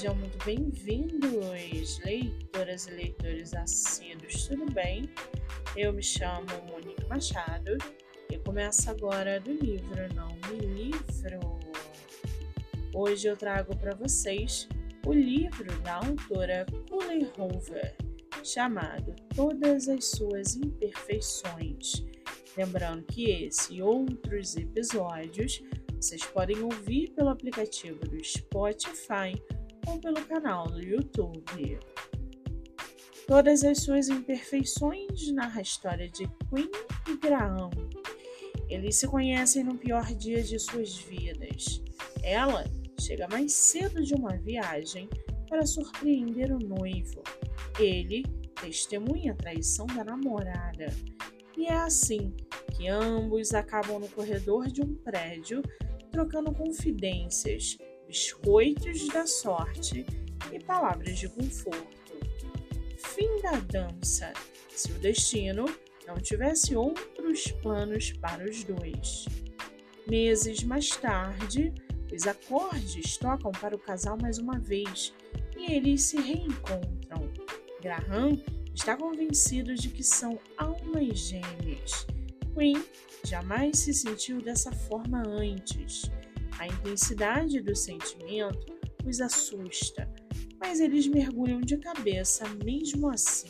Sejam muito bem-vindos, leitoras e leitores assíduos, tudo bem? Eu me chamo Monique Machado e começo agora do livro Não Me Livro. Hoje eu trago para vocês o livro da autora Cullen Hoover, chamado Todas as Suas Imperfeições. Lembrando que esse e outros episódios vocês podem ouvir pelo aplicativo do Spotify ou pelo canal do YouTube. Todas as suas imperfeições narra a história de Queen e Graham. Eles se conhecem no pior dia de suas vidas. Ela chega mais cedo de uma viagem para surpreender o noivo. Ele testemunha a traição da namorada. E é assim que ambos acabam no corredor de um prédio trocando confidências biscoitos da sorte e palavras de conforto. Fim da dança, se o destino não tivesse outros planos para os dois. Meses mais tarde, os acordes tocam para o casal mais uma vez e eles se reencontram. Graham está convencido de que são almas gêmeas. Queen jamais se sentiu dessa forma antes. A intensidade do sentimento os assusta, mas eles mergulham de cabeça mesmo assim.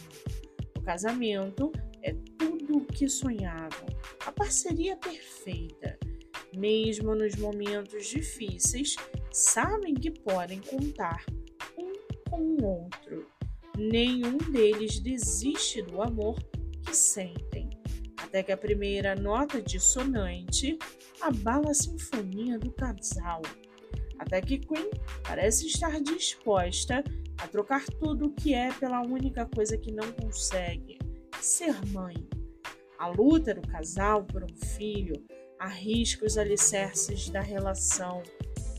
O casamento é tudo o que sonhavam, a parceria perfeita. Mesmo nos momentos difíceis, sabem que podem contar um com o outro. Nenhum deles desiste do amor que sentem até que a primeira nota dissonante abala a sinfonia do casal, até que Queen parece estar disposta a trocar tudo o que é pela única coisa que não consegue: ser mãe. A luta do casal por um filho arrisca os alicerces da relação.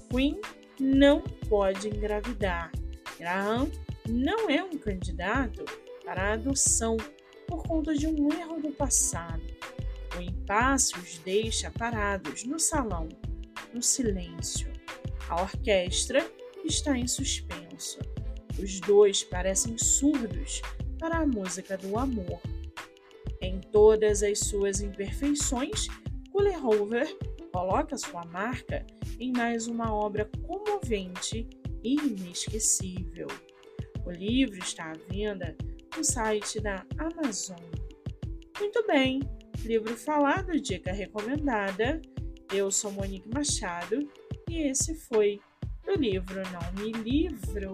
Queen não pode engravidar. Graham não é um candidato para a adoção por conta de um erro do passado. O impasse os deixa parados no salão, no silêncio. A orquestra está em suspenso. Os dois parecem surdos para a música do amor. Em todas as suas imperfeições, Kullerhover coloca sua marca em mais uma obra comovente e inesquecível. O livro está à venda no site da Amazon. Muito bem, livro falado, dica recomendada. Eu sou Monique Machado e esse foi o livro Não Me Livro.